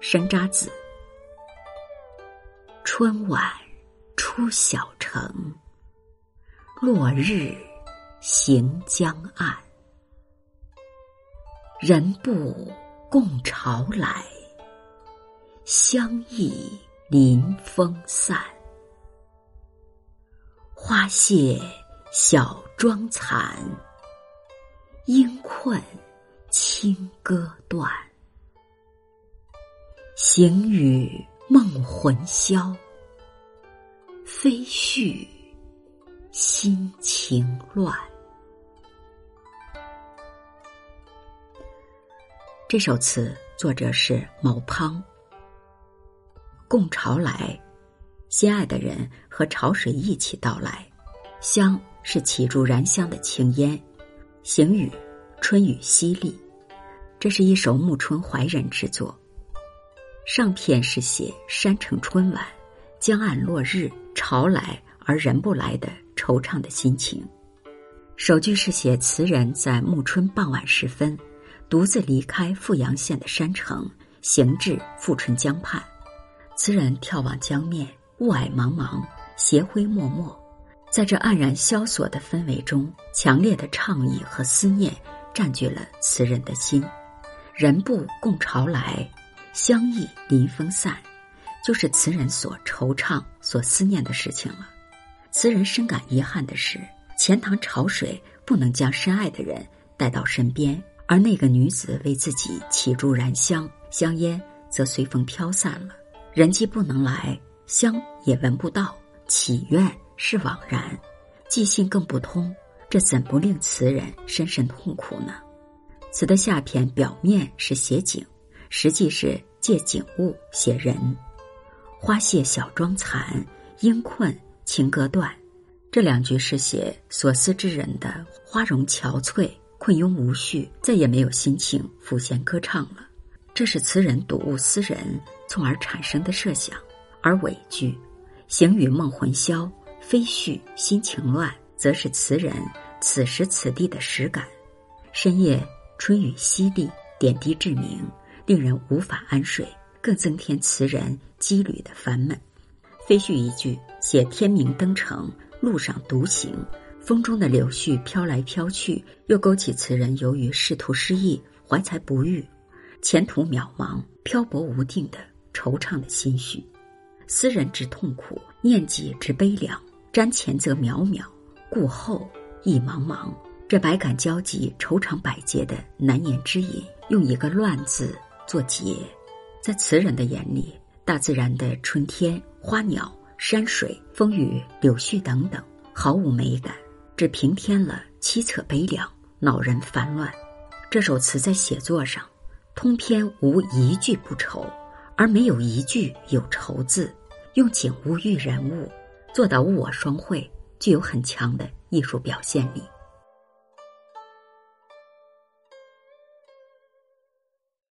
山楂子，春晚出小城，落日行江岸。人不共潮来，相忆临风散。花谢小妆残，应困清歌断。行雨梦魂消，飞絮心情乱。这首词作者是毛滂。共潮来，心爱的人和潮水一起到来。香是起柱燃香的青烟。行雨，春雨淅沥。这是一首暮春怀人之作。上片是写山城春晚，江岸落日，潮来而人不来的惆怅的心情。首句是写词人在暮春傍晚时分，独自离开富阳县的山城，行至富春江畔。词人眺望江面，雾霭茫茫，斜晖脉脉，在这黯然萧索的氛围中，强烈的怅意和思念占据了词人的心。人不共潮来。相忆临风散，就是词人所惆怅、所思念的事情了。词人深感遗憾的是，钱塘潮水不能将深爱的人带到身边，而那个女子为自己起烛燃香，香烟则随风飘散了。人既不能来，香也闻不到，祈愿是枉然，寄信更不通，这怎不令词人深深痛苦呢？词的下片表面是写景。实际是借景物写人，花谢小妆残，莺困情歌断。这两句是写所思之人的花容憔悴、困庸无序，再也没有心情抚弦歌唱了。这是词人睹物思人，从而产生的设想。而尾句“行与梦魂消，飞絮心情乱”，则是词人此时此地的实感。深夜春雨淅沥，点滴至明。令人无法安睡，更增添词人羁旅的烦闷。飞絮一句写天明登城，路上独行，风中的柳絮飘来飘去，又勾起词人由于仕途失意、怀才不遇、前途渺茫、漂泊无定的惆怅的心绪。思人之痛苦，念己之悲凉，瞻前则渺渺，顾后亦茫茫。这百感交集、愁肠百结的难言之隐，用一个“乱”字。作结，在词人的眼里，大自然的春天、花鸟、山水、风雨、柳絮等等，毫无美感，只平添了凄恻悲凉，恼人烦乱。这首词在写作上，通篇无一句不愁，而没有一句有愁字，用景物喻人物，做到物我双汇，具有很强的艺术表现力。